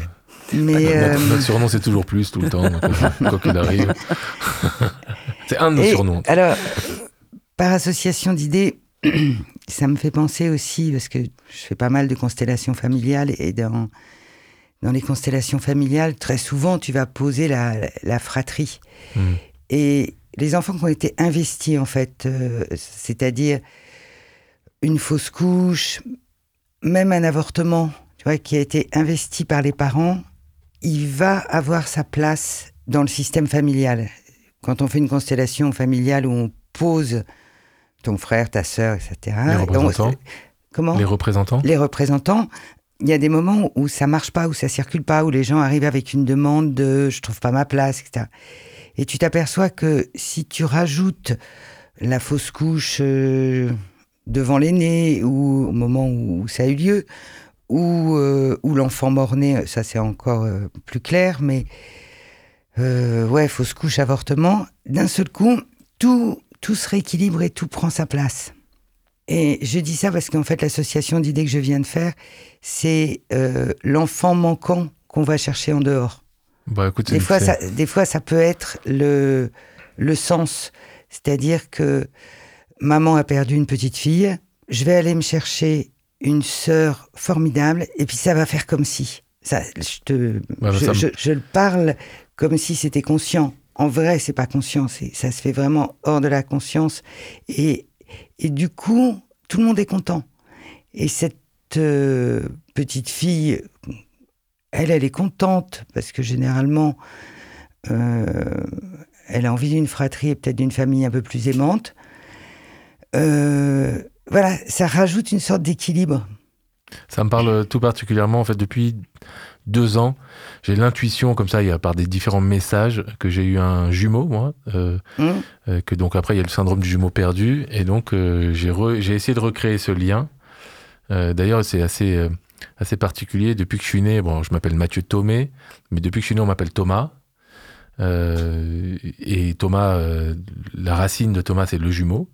S3: Mais
S2: Notre,
S3: euh,
S2: notre surnom, c'est toujours plus tout le temps, donc, *laughs* quoi qu'il arrive. *laughs* c'est un de nos
S3: Et
S2: surnoms.
S3: Alors, par association d'idées, *clears throat* ça me fait penser aussi, parce que je fais pas mal de constellations familiales, et dans, dans les constellations familiales, très souvent, tu vas poser la, la fratrie.
S2: Mm.
S3: Et les enfants qui ont été investis, en fait, euh, c'est-à-dire une fausse couche, même un avortement, tu vois, qui a été investi par les parents, il va avoir sa place dans le système familial. Quand on fait une constellation familiale où on pose ton frère, ta sœur, etc.
S2: Les représentants.
S3: on- comment
S2: Les représentants
S3: les représentants, il y a des moments où ça marche pas, où ça circule pas, où les gens arrivent avec une demande de je trouve pas ma place, etc. Et tu t'aperçois que si tu rajoutes la fausse couche, euh, devant l'aîné ou au moment où ça a eu lieu, ou, euh, l'enfant mort-né, ça c'est encore euh, plus clair, mais euh, ouais, fausse couche, avortement, d'un seul coup, tout, tout se rééquilibre et tout prend sa place. Et je dis ça parce qu'en fait, l'association d'idées que je viens de faire, c'est l'enfant manquant qu'on va chercher en dehors.
S2: Bah, écoute,
S3: des, fois, ça, des fois, ça peut être le, le sens. C'est-à-dire que maman a perdu une petite fille, je vais aller me chercher une sœur formidable, et puis ça va faire comme si. Ça, je, te, bah, je, je, le parle comme si c'était conscient. En vrai, c'est pas conscient, ça se fait vraiment hors de la conscience. Et, et du coup, tout le monde est content. Et cette euh, petite fille, elle, elle est contente parce que généralement, euh, elle a envie d'une fratrie et peut-être d'une famille un peu plus aimante. Euh, voilà, ça rajoute une sorte d'équilibre.
S2: Ça me parle tout particulièrement, en fait, depuis deux ans, j'ai l'intuition, comme ça, il y a par des différents messages, que j'ai eu un jumeau, moi, euh, mmh. euh, que donc après, il y a le syndrome du jumeau perdu, et donc euh, j'ai essayé de recréer ce lien. D'ailleurs, c'est assez, assez particulier. Depuis que je suis né, bon, je m'appelle Mathieu Thomé, mais depuis que je suis né, on m'appelle Thomas. Euh, et Thomas, euh, la racine de Thomas, c'est le jumeau.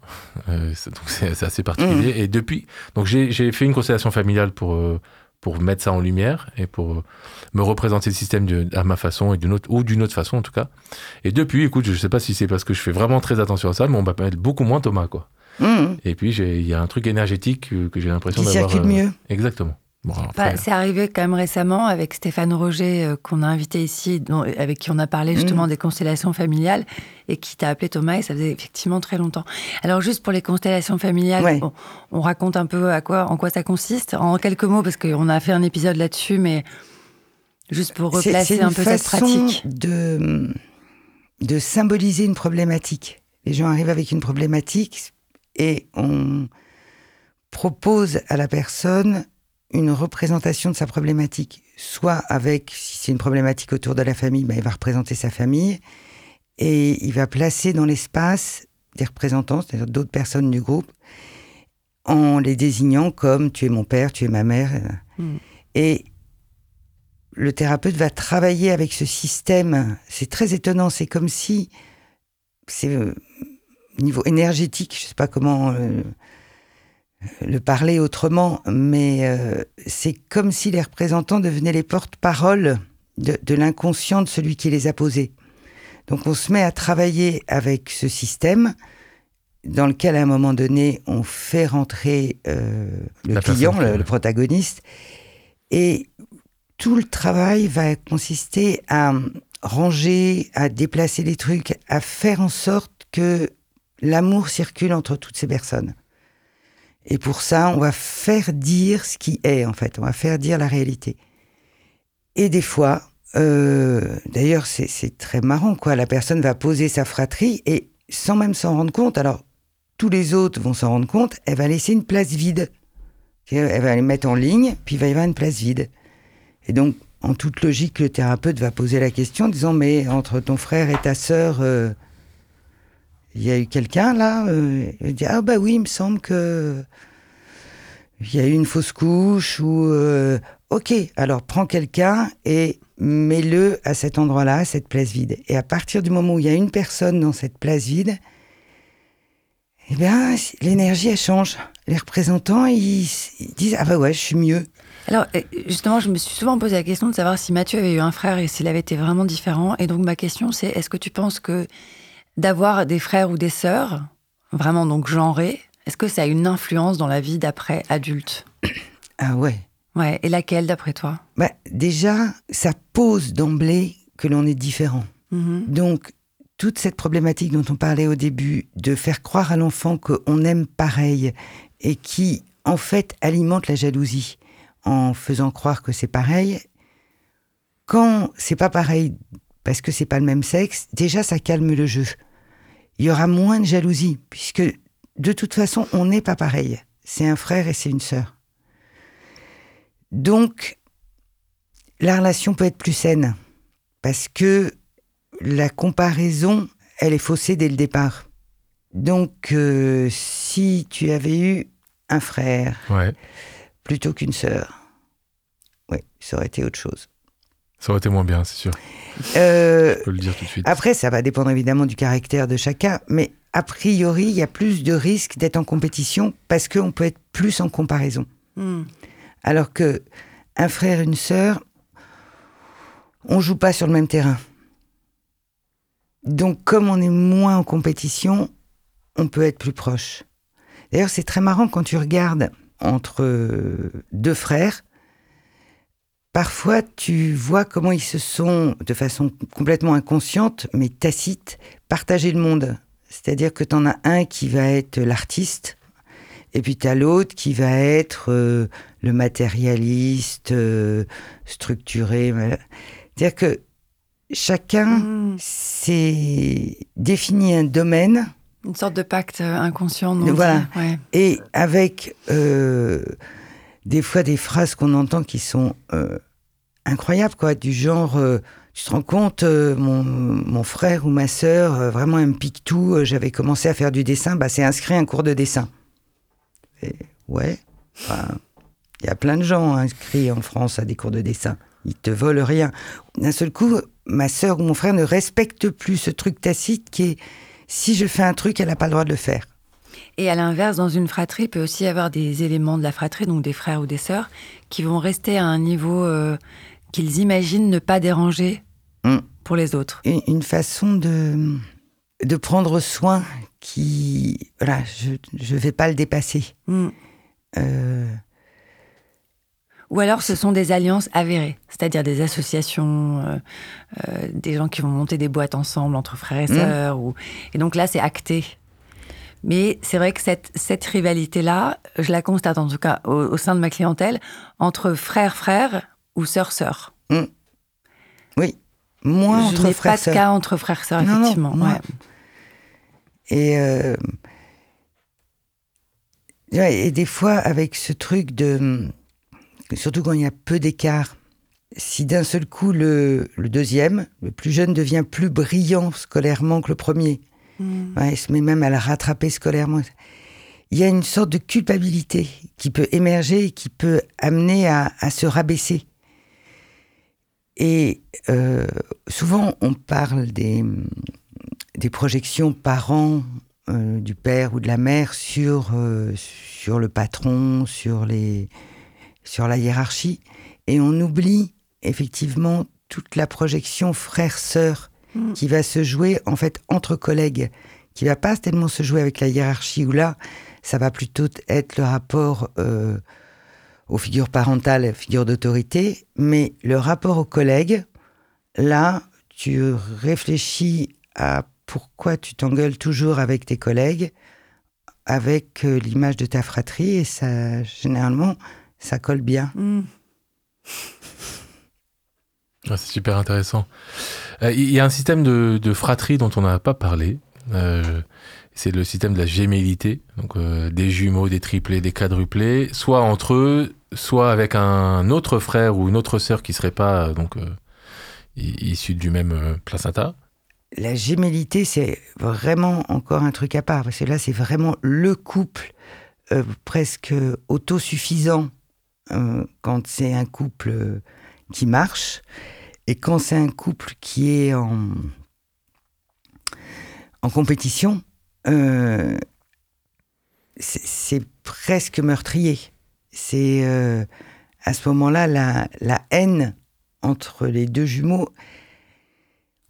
S2: Euh, donc c'est assez particulier. Mmh. Et depuis, donc j'ai fait une constellation familiale pour pour mettre ça en lumière et pour me représenter le système de, à ma façon et d'une autre ou d'une autre façon en tout cas. Et depuis, écoute, je sais pas si c'est parce que je fais vraiment très attention à ça, mais on m'appelle beaucoup moins Thomas quoi. Mmh. Et puis il y a un truc énergétique que, j'ai l'impression d'avoir.
S3: circule mieux.
S2: Exactement.
S1: Bah, c'est arrivé quand même récemment avec Stéphane Roger euh, qu'on a invité ici, avec qui on a parlé justement mm. des constellations familiales et qui t'a appelé Thomas et ça faisait effectivement très longtemps. Alors juste pour les constellations familiales, on, raconte un peu à quoi, en quoi ça consiste en quelques mots parce qu'on a fait un épisode là-dessus, mais juste pour replacer un peu cette pratique.
S3: De, de symboliser une problématique. Les gens arrivent avec une problématique et on propose à la personne une représentation de sa problématique, soit avec, si c'est une problématique autour de la famille, ben, il va représenter sa famille, et il va placer dans l'espace des représentants, c'est-à-dire d'autres personnes du groupe, en les désignant comme tu es mon père, tu es ma mère. Et le thérapeute va travailler avec ce système. C'est très étonnant, c'est comme si, c'est au euh, niveau énergétique, je ne sais pas comment... Euh, le parler autrement, mais euh, c'est comme si les représentants devenaient les porte-paroles de, l'inconscient de celui qui les a posés. Donc on se met à travailler avec ce système dans lequel à un moment donné on fait rentrer euh, le client, le, protagoniste, et tout le travail va consister à ranger, à déplacer les trucs, à faire en sorte que l'amour circule entre toutes ces personnes. Et pour ça, on va faire dire ce qui est, en fait. On va faire dire la réalité. Et des fois, euh, d'ailleurs, c'est très marrant, quoi. La personne va poser sa fratrie et sans même s'en rendre compte, alors tous les autres vont s'en rendre compte, elle va laisser une place vide. Elle va les mettre en ligne, puis il va y avoir une place vide. Et donc, en toute logique, le thérapeute va poser la question en disant Mais entre ton frère et ta sœur, euh, il y a eu quelqu'un là euh, Il dit Ah, bah oui, il me semble que. Il y a eu une fausse couche ou. Euh, ok, alors prends quelqu'un et mets-le à cet endroit-là, à cette place vide. Et à partir du moment où il y a une personne dans cette place vide, eh bien, l'énergie, elle change. Les représentants, ils, disent Ah, bah ouais, je suis mieux.
S1: Alors, euh, justement, je me suis souvent posé la question de savoir si Mathieu avait eu un frère et s'il avait été vraiment différent. Et donc, ma question, c'est est-ce que tu penses que d'avoir des frères ou des sœurs, vraiment donc genrés, est-ce que ça a une influence dans la vie d'après adulte *coughs*
S3: Ah ouais.
S1: Ouais, et laquelle d'après toi?
S3: Bah, Déjà, ça pose d'emblée que l'on est différent. Mm-hmm. Donc, toute cette problématique dont on parlait au début, de faire croire à l'enfant qu'on aime pareil et qui, en fait, alimente la jalousie en faisant croire que c'est pareil, quand c'est pas pareil parce que c'est pas le même sexe, déjà ça calme le jeu il y aura moins de jalousie, puisque de toute façon, on n'est pas pareil. C'est un frère et c'est une sœur. Donc, la relation peut être plus saine, parce que la comparaison, elle est faussée dès le départ. Donc, euh, si tu avais eu un frère
S2: Ouais.
S3: plutôt qu'une sœur. Oui, ça aurait été autre chose.
S2: Ça aurait été moins bien, c'est sûr.
S3: Euh,
S2: Je peux le dire tout de suite.
S3: après, ça va dépendre évidemment du caractère de chacun, mais a priori, il y a plus de risques d'être en compétition parce qu'on peut être plus en comparaison.
S1: Hmm.
S3: Alors que un frère, une sœur, on joue pas sur le même terrain. Donc, comme on est moins en compétition, on peut être plus proche. D'ailleurs, c'est très marrant quand tu regardes entre deux frères. Parfois, tu vois comment ils se sont, de façon complètement inconsciente, mais tacite, partagé le monde. C'est-à-dire que tu en as un qui va être l'artiste, et puis tu as l'autre qui va être euh, le matérialiste, euh, structuré. C'est-à-dire que chacun
S1: Hmm.
S3: s'est défini un domaine
S1: Une sorte de pacte euh, inconscient.
S3: Voilà.
S1: ouais.
S3: et avec euh, des fois des phrases qu'on entend qui sont euh, incroyables, quoi, du genre euh, tu te rends compte, euh, mon, mon frère ou ma sœur, vraiment un pique tout, j'avais commencé à faire du dessin, bah, c'est inscrit un cours de dessin. Et, ouais, enfin, il y a plein de gens inscrits en France à des cours de dessin. Ils te volent rien. D'un seul coup, ma sœur ou mon frère ne respecte plus ce truc tacite qui est si je fais un truc, elle n'a pas le droit de le faire.
S1: Et à l'inverse, dans une fratrie, il peut aussi y avoir des éléments de la fratrie, donc des frères ou des sœurs, qui vont rester à un niveau euh, qu'ils imaginent ne pas déranger
S3: Mm.
S1: pour les autres.
S3: une, une façon de, de prendre soin qui. Voilà, je ne vais pas le dépasser.
S1: Hmm.
S3: Euh,
S1: Ou alors ce sont des alliances avérées, c'est-à-dire des associations, euh, euh, des gens qui vont monter des boîtes ensemble entre frères et
S3: Mm.
S1: sœurs. Ou... Et donc là, c'est acté. Mais c'est vrai que cette, cette rivalité-là, je la constate en tout cas au, au sein de ma clientèle, entre frères-frères ou sœurs-sœurs.
S3: oui, moins
S1: je
S3: entre
S1: n'ai
S3: frères
S1: pas de cas entre frères-sœurs,
S3: non,
S1: effectivement.
S3: non.
S1: ouais.
S3: Et, euh, et des fois, avec ce truc de. Surtout quand il y a peu d'écart, si d'un seul coup le, le deuxième, le plus jeune, devient plus brillant scolairement que le premier,
S1: Mm.
S3: ouais, il se met même à la rattraper scolairement, il y a une sorte de culpabilité qui peut émerger et qui peut amener à, se rabaisser. Et euh, souvent, on parle des, projections parents euh, du père ou de la mère sur, euh, le patron, sur, sur la hiérarchie. Et on oublie effectivement toute la projection frère-sœur
S1: Mm.
S3: qui va se jouer en fait entre collègues, qui va pas tellement se jouer avec la hiérarchie où là, ça va plutôt être le rapport euh, aux figures parentales, figures d'autorité, mais le rapport aux collègues, là, tu réfléchis à pourquoi tu t'engueules toujours avec tes collègues, avec euh, l'image de ta fratrie, et ça, généralement, ça colle bien.
S1: Mm.
S2: Ah, c'est super intéressant. Euh, Il y a un système de, fratrie dont on n'a pas parlé. Euh, c'est le système de la gémellité, donc euh, des jumeaux, des triplés, des quadruplés, soit entre eux, soit avec un autre frère ou une autre sœur qui serait pas donc issu du même placenta.
S3: la gémellité, c'est vraiment encore un truc à part, parce que là, c'est vraiment le couple presque autosuffisant quand c'est un couple qui marche, et quand c'est un couple qui est en, en compétition, euh, c'est presque meurtrier. C'est euh, à ce moment-là la, la haine entre les deux jumeaux.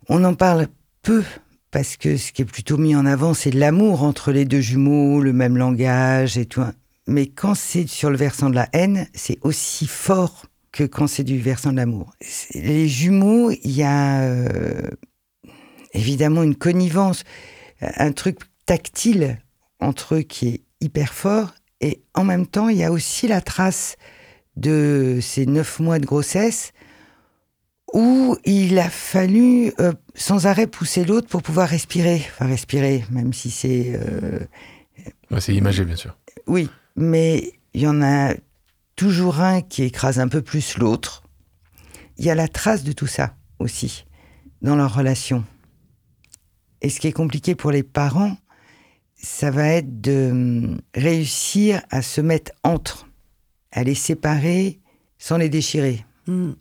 S3: On en parle peu parce que ce qui est plutôt mis en avant, c'est l'amour entre les deux jumeaux, le même langage et tout. Mais quand c'est sur le versant de la haine, c'est aussi fort que quand c'est du versant de l'amour. Les jumeaux, il y a euh, évidemment une connivence, un truc tactile entre eux qui est hyper fort. Et en même temps, il y a aussi la trace de ces neuf mois de grossesse où il a fallu euh, sans arrêt pousser l'autre pour pouvoir respirer. Enfin, respirer, même si c'est... euh,
S2: Ouais, c'est imagé, bien sûr.
S3: oui, mais il y en a toujours un qui écrase un peu plus l'autre. Il y a la trace de tout ça aussi dans leur relation. Et ce qui est compliqué pour les parents, ça va être de hum, réussir à se mettre entre, à les séparer sans les déchirer.
S1: Hmm.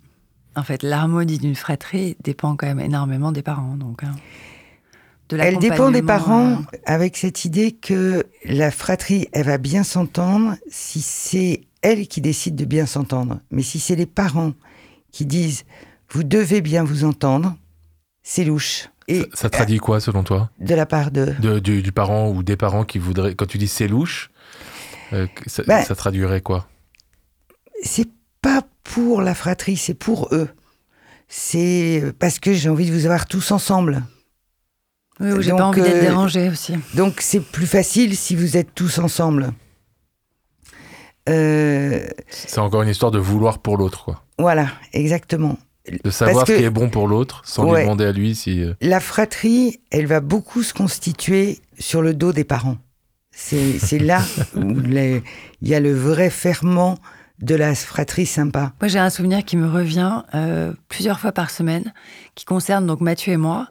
S1: En fait, l'harmonie d'une fratrie dépend quand même énormément des parents. Donc, hein.
S3: Elle dépend des parents euh, avec cette idée que la fratrie, elle va bien s'entendre si c'est elle qui décide de bien s'entendre. Mais si c'est les parents qui disent vous devez bien vous entendre, c'est louche.
S2: Et ça, traduit quoi selon toi?
S3: De la part de...
S2: du, parent ou des parents qui voudraient... Quand tu dis c'est louche, euh, ben, ça, traduirait quoi?
S3: C'est pas pour la fratrie, c'est pour eux. C'est parce que j'ai envie de vous avoir tous ensemble.
S1: Oui, j'ai pas envie d'être euh, dérangé aussi.
S3: Donc c'est plus facile si vous êtes tous ensemble.
S2: Euh, c'est encore une histoire de vouloir pour l'autre, quoi.
S3: Voilà, exactement.
S2: De savoir ce qui est bon pour l'autre, sans lui demander à lui si. Euh,
S3: La fratrie, elle va beaucoup se constituer sur le dos des parents. C'est là *laughs* où il y a le vrai ferment de la fratrie sympa.
S1: Moi, j'ai un souvenir qui me revient euh, plusieurs fois par semaine, qui concerne donc Mathieu et moi.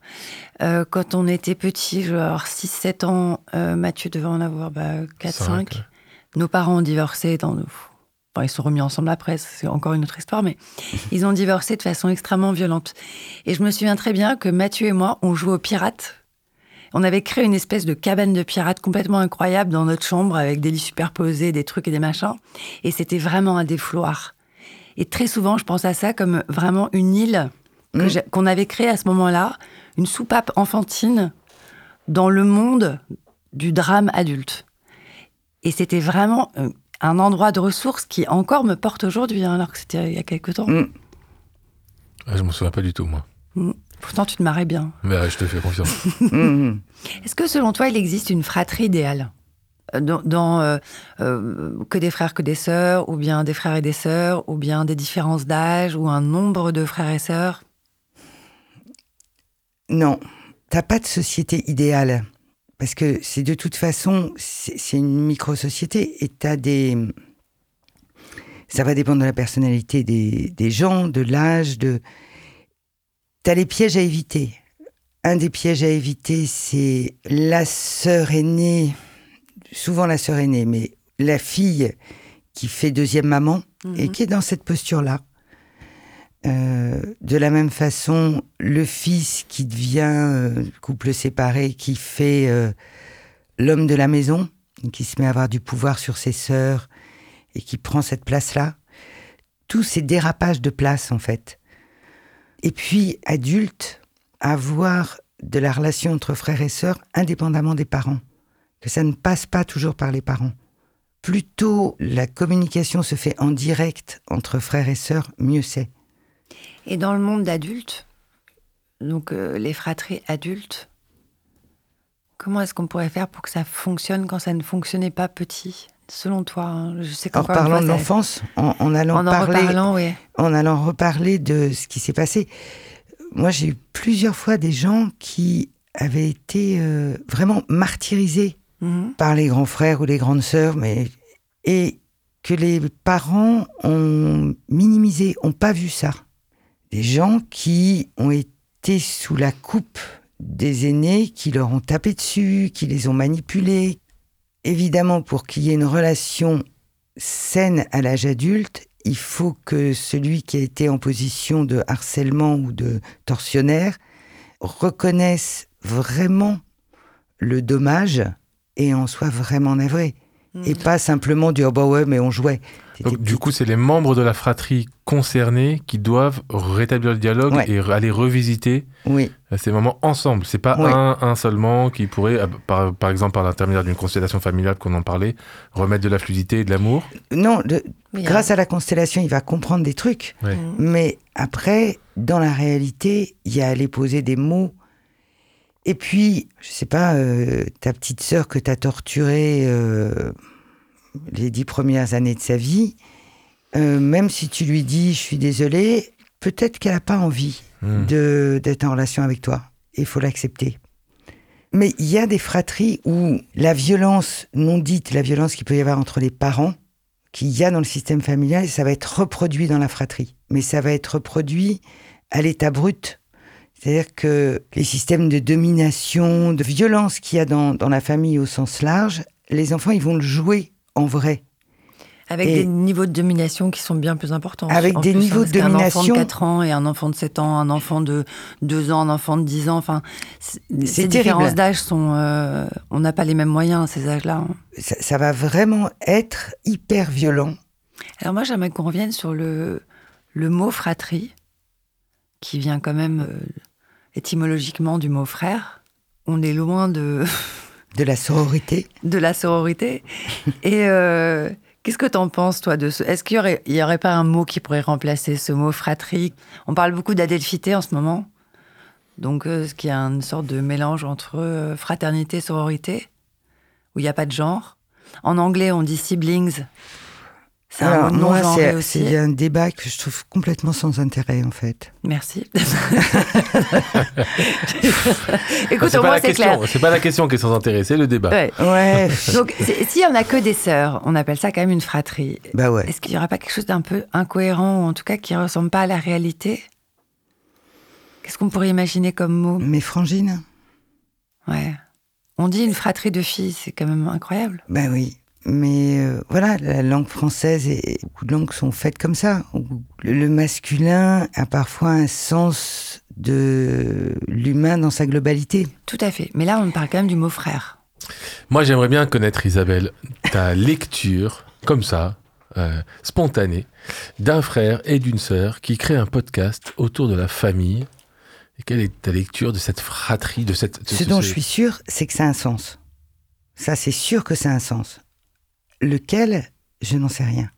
S1: Euh, quand on était petits, genre 6-7 ans, Mathieu devait en avoir bah, 4-5. Nos parents ont divorcé dans, ils sont remis ensemble après, c'est encore une autre histoire, mais *laughs* ils ont divorcé de façon extrêmement violente. Et je me souviens très bien que Mathieu et moi, on jouait aux pirates. On avait créé une espèce de cabane de pirates complètement incroyable dans notre chambre avec des lits superposés, des trucs et des machins. Et c'était vraiment un défouloir. Et très souvent, je pense à ça comme vraiment une île mmh. qu'on avait créée à ce moment-là, une soupape enfantine dans le monde du drame adulte. Et c'était vraiment euh, un endroit de ressources qui encore me porte aujourd'hui, hein, alors que c'était il y a quelques temps. Je
S2: mm. ne je me souviens pas du tout, moi.
S1: Mm. Pourtant, tu te marrais bien.
S2: Mais je te fais confiance. *laughs*
S1: Mm. Est-ce que selon toi, il existe une fratrie idéale? Euh, dans, euh, euh, que des frères que des sœurs, ou bien des frères et des sœurs, ou bien des différences d'âge, ou un nombre de frères et sœurs?
S3: Non, t'as pas de société idéale. Parce que c'est de toute façon, c'est une micro-société et t'as des. Ça va dépendre de la personnalité des, des gens, de l'âge, de. T'as les pièges à éviter. Un des pièges à éviter, c'est la sœur aînée, souvent la sœur aînée, mais la fille qui fait deuxième maman et mhm. qui est dans cette posture-là. Euh, de la même façon, le fils qui devient euh, couple séparé, qui fait euh, l'homme de la maison, qui se met à avoir du pouvoir sur ses sœurs et qui prend cette place-là, tous ces dérapages de place en fait. Et puis, adulte, avoir de la relation entre frères et sœurs indépendamment des parents, que ça ne passe pas toujours par les parents. Plutôt la communication se fait en direct entre frères et sœurs, mieux c'est.
S1: Et dans le monde d'adultes, donc euh, les fratries adultes, comment est-ce qu'on pourrait faire pour que ça fonctionne quand ça ne fonctionnait pas petit Selon toi, hein?
S3: je sais en parlant de l'enfance, en, allant parler, en allant reparler de ce qui s'est passé. Moi, j'ai eu plusieurs fois des gens qui avaient été euh, vraiment martyrisés mhm. par les grands frères ou les grandes sœurs, mais et que les parents ont minimisé, ont pas vu ça des gens qui ont été sous la coupe des aînés, qui leur ont tapé dessus, qui les ont manipulés. Évidemment, pour qu'il y ait une relation saine à l'âge adulte, il faut que celui qui a été en position de harcèlement ou de tortionnaire reconnaisse vraiment le dommage et en soit vraiment navré. Et mm. pas simplement dire, oh bah ouais, mais on jouait.
S2: Donc, du coup, c'est les membres de la fratrie concernés qui doivent rétablir le dialogue et aller revisiter
S3: oui.
S2: Euh, ces moments ensemble. C'est pas un, un, seulement qui pourrait, euh, par, par exemple, par l'intermédiaire d'une constellation familiale qu'on en parlait, remettre de la fluidité et de l'amour.
S3: Non, grâce à la constellation, il va comprendre des trucs. Mais après, dans la réalité, il y a à aller poser des mots. Et puis, je sais pas, euh, ta petite sœur que tu as torturée les dix premières années de sa vie, euh, même si tu lui dis je suis désolé, peut-être qu'elle n'a pas envie hmm. d'être en relation avec toi. Il faut l'accepter. Mais il y a des fratries où la violence non dite, la violence qu'il peut y avoir entre les parents, qu'il y a dans le système familial, ça va être reproduit dans la fratrie. Mais ça va être reproduit à l'état brut. C'est-à-dire que les systèmes de domination, de violence qu'il y a dans, dans la famille au sens large, les enfants, ils vont le jouer en vrai.
S1: Avec des niveaux de domination qui sont bien plus importants.
S3: Avec des niveaux de domination. Un
S1: enfant de 4 ans et un enfant de 7 ans, un enfant de 2 ans, un enfant de 10 ans. Enfin, ces différences d'âge sont. Euh, on n'a pas les mêmes moyens à ces âges-là. Hein.
S3: Ça, va vraiment être hyper violent.
S1: Alors, moi, j'aimerais qu'on revienne sur le, le mot fratrie, qui vient quand même euh, étymologiquement du mot frère. On est loin de. *laughs*
S3: de la sororité.
S1: De la sororité. et. Euh, Qu'est-ce que tu en penses, toi, de ce... Est-ce qu'il n'y aurait, pas un mot qui pourrait remplacer ce mot fratrie? On parle beaucoup d'adelphité en ce moment. Donc, ce qui est une sorte de mélange entre euh, fraternité et sororité, où il n'y a pas de genre? En anglais, on dit siblings.
S3: C'est un mot non C'est un débat que je trouve complètement sans intérêt, en fait.
S1: Merci. *laughs*
S2: Écoute, au moins, c'est clair. C'est pas la question qui est sans intérêt, c'est le débat.
S3: Ouais. *laughs*
S1: Donc, si on n'a que des sœurs, on appelle ça quand même une fratrie.
S3: Bah ouais.
S1: Est-ce qu'il n'y aura pas quelque chose d'un peu incohérent, ou en tout cas qui ne ressemble pas à la réalité? Qu'est-ce qu'on pourrait imaginer comme mot?
S3: Mes frangines.
S1: Ouais. On dit une fratrie de filles, c'est quand même incroyable.
S3: Ben oui. Mais euh, voilà, la langue française et beaucoup de langues sont faites comme ça. Le, masculin a parfois un sens de l'humain dans sa globalité.
S1: Tout à fait. Mais là, on parle quand même du mot frère.
S2: Moi, j'aimerais bien connaître, Isabelle, ta *laughs* lecture, comme ça, euh, spontanée, d'un frère et d'une sœur qui créent un podcast autour de la famille. Et quelle est ta lecture de cette fratrie, de cette...
S3: ce dont je suis sûr, c'est que ça a un sens. Ça, c'est sûr que ça a un sens. Lequel, je n'en sais rien.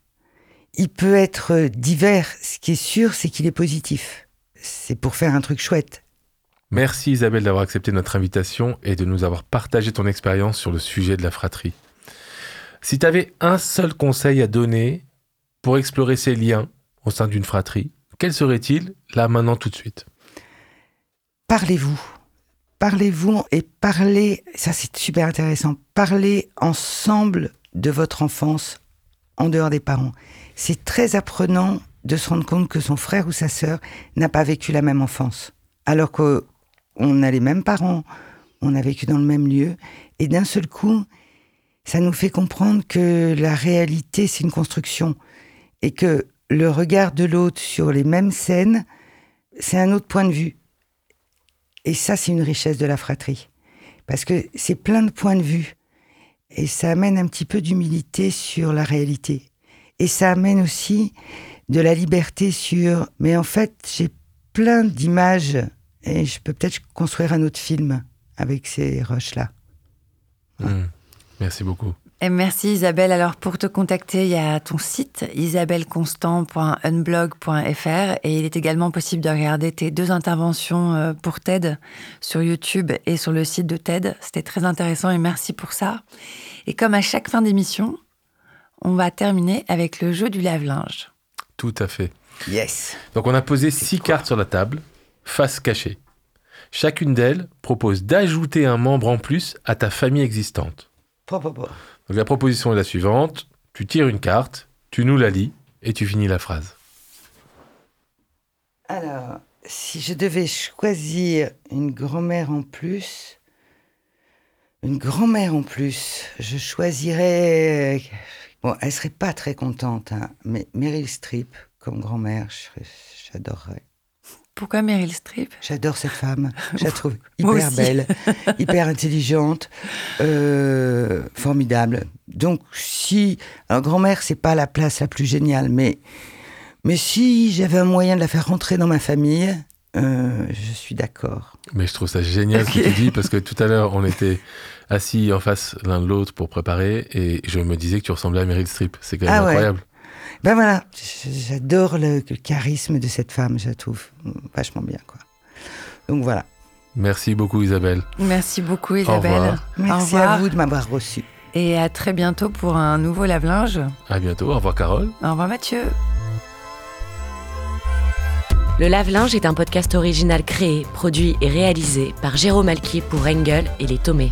S3: Il peut être divers. Ce qui est sûr, c'est qu'il est positif. C'est pour faire un truc chouette.
S2: Merci Isabelle d'avoir accepté notre invitation et de nous avoir partagé ton expérience sur le sujet de la fratrie. Si tu avais un seul conseil à donner pour explorer ces liens au sein d'une fratrie, quel serait-il? Là maintenant tout de suite
S3: Parlez-vous. Parlez-vous et parlez, ça c'est super intéressant, parlez ensemble de votre enfance en dehors des parents. C'est très apprenant de se rendre compte que son frère ou sa sœur n'a pas vécu la même enfance. Alors qu'on a les mêmes parents, on a vécu dans le même lieu, et d'un seul coup, ça nous fait comprendre que la réalité, c'est une construction, et que le regard de l'autre sur les mêmes scènes, c'est un autre point de vue. Et ça, c'est une richesse de la fratrie. Parce que c'est plein de points de vue. Et ça amène un petit peu d'humilité sur la réalité. Et ça amène aussi de la liberté sur, mais en fait, j'ai plein d'images et je peux peut-être construire un autre film avec ces roches-là.
S2: Hmm. Merci beaucoup.
S1: Et merci Isabelle. Alors pour te contacter, il y a ton site isabelleconstant.unblog.fr et il est également possible de regarder tes deux interventions euh, pour TED sur YouTube et sur le site de TED. C'était très intéressant et merci pour ça. Et comme à chaque fin d'émission, on va terminer avec le jeu du lave-linge.
S2: Tout à fait.
S3: Yes.
S2: Donc on a posé six cartes sur la table, face cachée. Chacune d'elles propose d'ajouter un membre en plus à ta famille existante.
S3: Donc
S2: la proposition est la suivante. Tu tires une carte, tu nous la lis et tu finis la phrase.
S3: Alors, si je devais choisir une grand-mère en plus, une grand-mère en plus, je choisirais... Bon, elle serait pas très contente, hein, mais Meryl Streep comme grand-mère, j'adorerais.
S1: Pourquoi Meryl Streep?
S3: J'adore cette femme. Je la trouve *laughs* hyper belle, *laughs* hyper intelligente, euh, formidable. Donc, si. Alors, grand-mère, c'est pas la place la plus géniale, mais. Mais si j'avais un moyen de la faire rentrer dans ma famille, euh, je suis d'accord.
S2: Mais je trouve ça génial ce que tu dis, parce que tout à l'heure, on était assis en face l'un de l'autre pour préparer, et je me disais que tu ressemblais à Meryl Streep. C'est quand même ah incroyable.
S3: Ben voilà, j'adore le, charisme de cette femme, je la trouve vachement bien. Quoi. Donc voilà.
S2: Merci beaucoup Isabelle.
S1: Merci beaucoup Isabelle.
S3: Merci à vous de m'avoir reçu.
S1: Et à très bientôt pour un nouveau lave-linge.
S2: À bientôt, au revoir Carole.
S1: Au revoir Mathieu.
S4: Le lave-linge est un podcast original créé, produit et réalisé par Jérôme Alquier pour Engel et les Tomés.